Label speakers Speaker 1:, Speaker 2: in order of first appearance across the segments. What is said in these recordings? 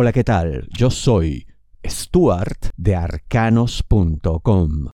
Speaker 1: Hola, ¿qué tal? Yo soy Stuart de arcanos.com.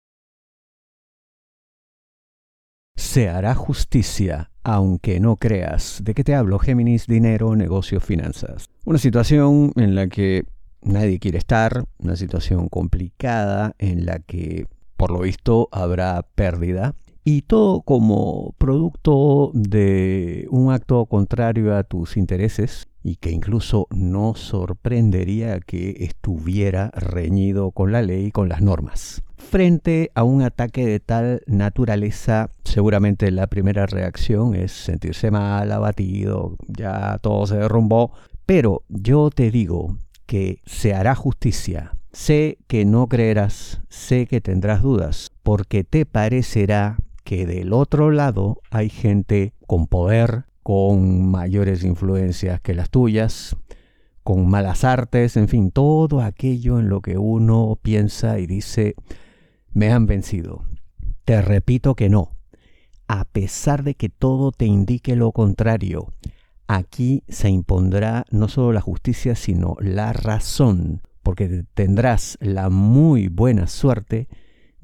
Speaker 1: Se hará justicia, aunque no creas. ¿De qué te hablo? Géminis, dinero, negocio, finanzas. Una situación en la que nadie quiere estar, una situación complicada en la que, por lo visto, habrá pérdida. Y todo como producto de un acto contrario a tus intereses y que incluso no sorprendería que estuviera reñido con la ley y con las normas. Frente a un ataque de tal naturaleza, seguramente la primera reacción es sentirse mal, abatido, ya todo se derrumbó, pero yo te digo que se hará justicia. Sé que no creerás, sé que tendrás dudas, porque te parecerá que del otro lado hay gente con poder, con mayores influencias que las tuyas, con malas artes, en fin, todo aquello en lo que uno piensa y dice, me han vencido. Te repito que no. A pesar de que todo te indique lo contrario, aquí se impondrá no solo la justicia, sino la razón, porque tendrás la muy buena suerte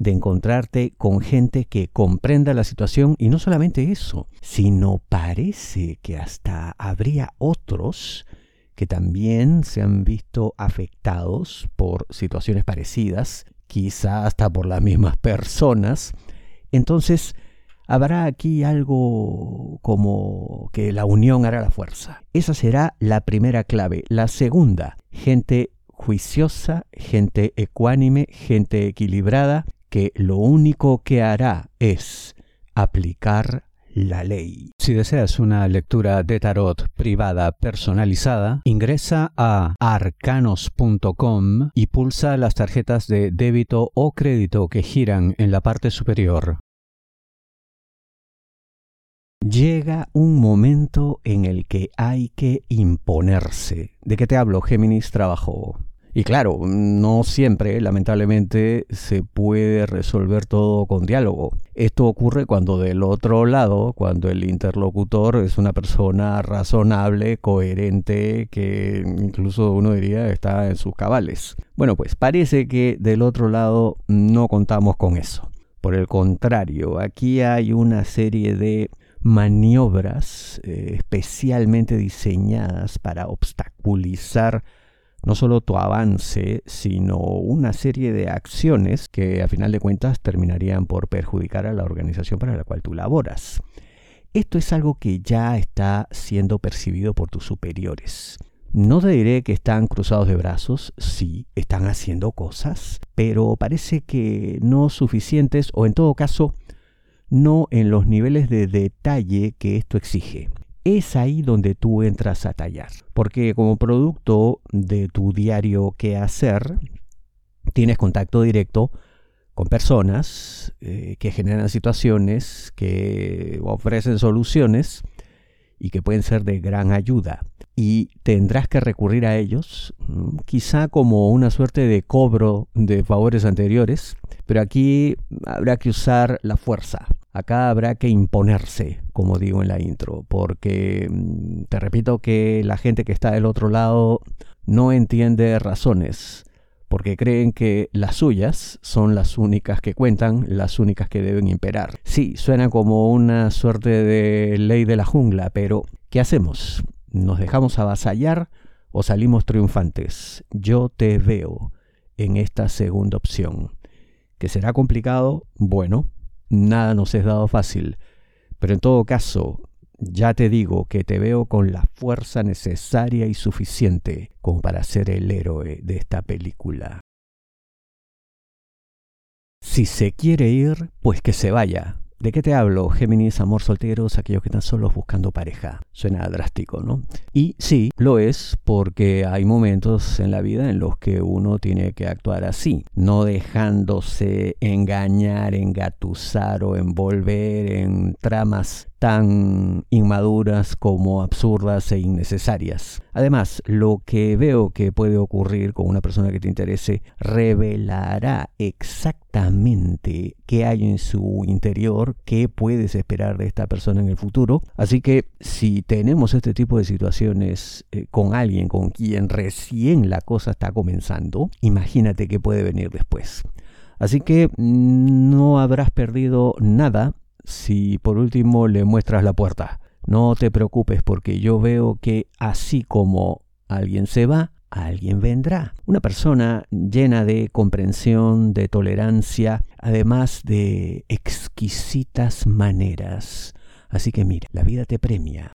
Speaker 1: de encontrarte con gente que comprenda la situación y no solamente eso, sino parece que hasta habría otros que también se han visto afectados por situaciones parecidas, quizá hasta por las mismas personas. Entonces, habrá aquí algo como que la unión hará la fuerza. Esa será la primera clave. La segunda, gente juiciosa, gente ecuánime, gente equilibrada, que lo único que hará es aplicar la ley. Si deseas una lectura de tarot privada personalizada, ingresa a arcanos.com y pulsa las tarjetas de débito o crédito que giran en la parte superior. Llega un momento en el que hay que imponerse. ¿De qué te hablo, Géminis Trabajo? Y claro, no siempre, lamentablemente, se puede resolver todo con diálogo. Esto ocurre cuando del otro lado, cuando el interlocutor es una persona razonable, coherente, que incluso uno diría está en sus cabales. Bueno, pues parece que del otro lado no contamos con eso. Por el contrario, aquí hay una serie de maniobras eh, especialmente diseñadas para obstaculizar no solo tu avance, sino una serie de acciones que a final de cuentas terminarían por perjudicar a la organización para la cual tú laboras. Esto es algo que ya está siendo percibido por tus superiores. No te diré que están cruzados de brazos, sí, están haciendo cosas, pero parece que no suficientes o en todo caso no en los niveles de detalle que esto exige es ahí donde tú entras a tallar. Porque como producto de tu diario qué hacer, tienes contacto directo con personas eh, que generan situaciones, que ofrecen soluciones y que pueden ser de gran ayuda. Y tendrás que recurrir a ellos, mm, quizá como una suerte de cobro de favores anteriores, pero aquí habrá que usar la fuerza. Acá habrá que imponerse, como digo en la intro, porque mm, te repito que la gente que está del otro lado no entiende razones, porque creen que las suyas son las únicas que cuentan, las únicas que deben imperar. Sí, suena como una suerte de ley de la jungla, pero ¿qué hacemos? ¿Nos dejamos avasallar o salimos triunfantes? Yo te veo en esta segunda opción. ¿Que será complicado? Bueno, nada nos es dado fácil, pero en todo caso, ya te digo que te veo con la fuerza necesaria y suficiente como para ser el héroe de esta película. Si se quiere ir, pues que se vaya, ¿De qué te hablo? Géminis, amor solteros, aquellos que están solos buscando pareja. Suena drástico, ¿no? Y sí, lo es porque hay momentos en la vida en los que uno tiene que actuar así, no dejándose engañar, engatusar o envolver en tramas tan inmaduras como absurdas e innecesarias. Además, lo que veo que puede ocurrir con una persona que te interese revelará exactamente qué hay en su interior, qué puedes esperar de esta persona en el futuro. Así que si tenemos este tipo de situaciones eh, con alguien con quien recién la cosa está comenzando, imagínate qué puede venir después. Así que mm, no habrás perdido nada si por último le muestras la puerta. No te preocupes porque yo veo que así como alguien se va, alguien vendrá. Una persona llena de comprensión, de tolerancia, además de exquisitas maneras. Así que mira, la vida te premia.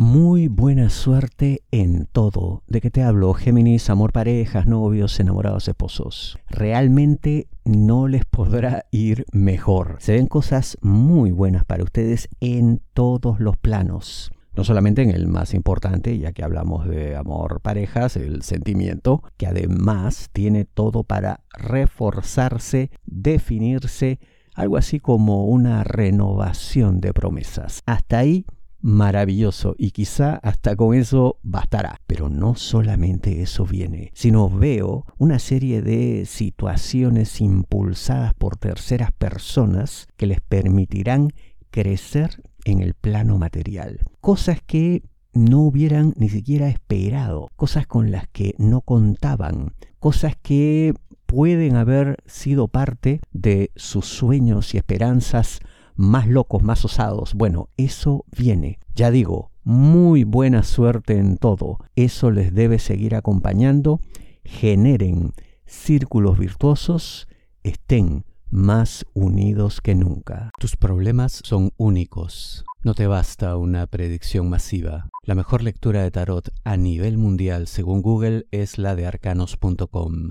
Speaker 1: Muy buena suerte en todo. ¿De qué te hablo? Géminis, amor, parejas, novios, enamorados, esposos. Realmente no les podrá ir mejor. Se ven cosas muy buenas para ustedes en todos los planos. No solamente en el más importante, ya que hablamos de amor, parejas, el sentimiento, que además tiene todo para reforzarse, definirse, algo así como una renovación de promesas. Hasta ahí maravilloso y quizá hasta con eso bastará. Pero no solamente eso viene, sino veo una serie de situaciones impulsadas por terceras personas que les permitirán crecer en el plano material. Cosas que no hubieran ni siquiera esperado, cosas con las que no contaban, cosas que pueden haber sido parte de sus sueños y esperanzas más locos, más osados. Bueno, eso viene. Ya digo, muy buena suerte en todo. Eso les debe seguir acompañando. Generen círculos virtuosos, estén más unidos que nunca. Tus problemas son únicos. No te basta una predicción masiva. La mejor lectura de tarot a nivel mundial según Google es la de arcanos.com.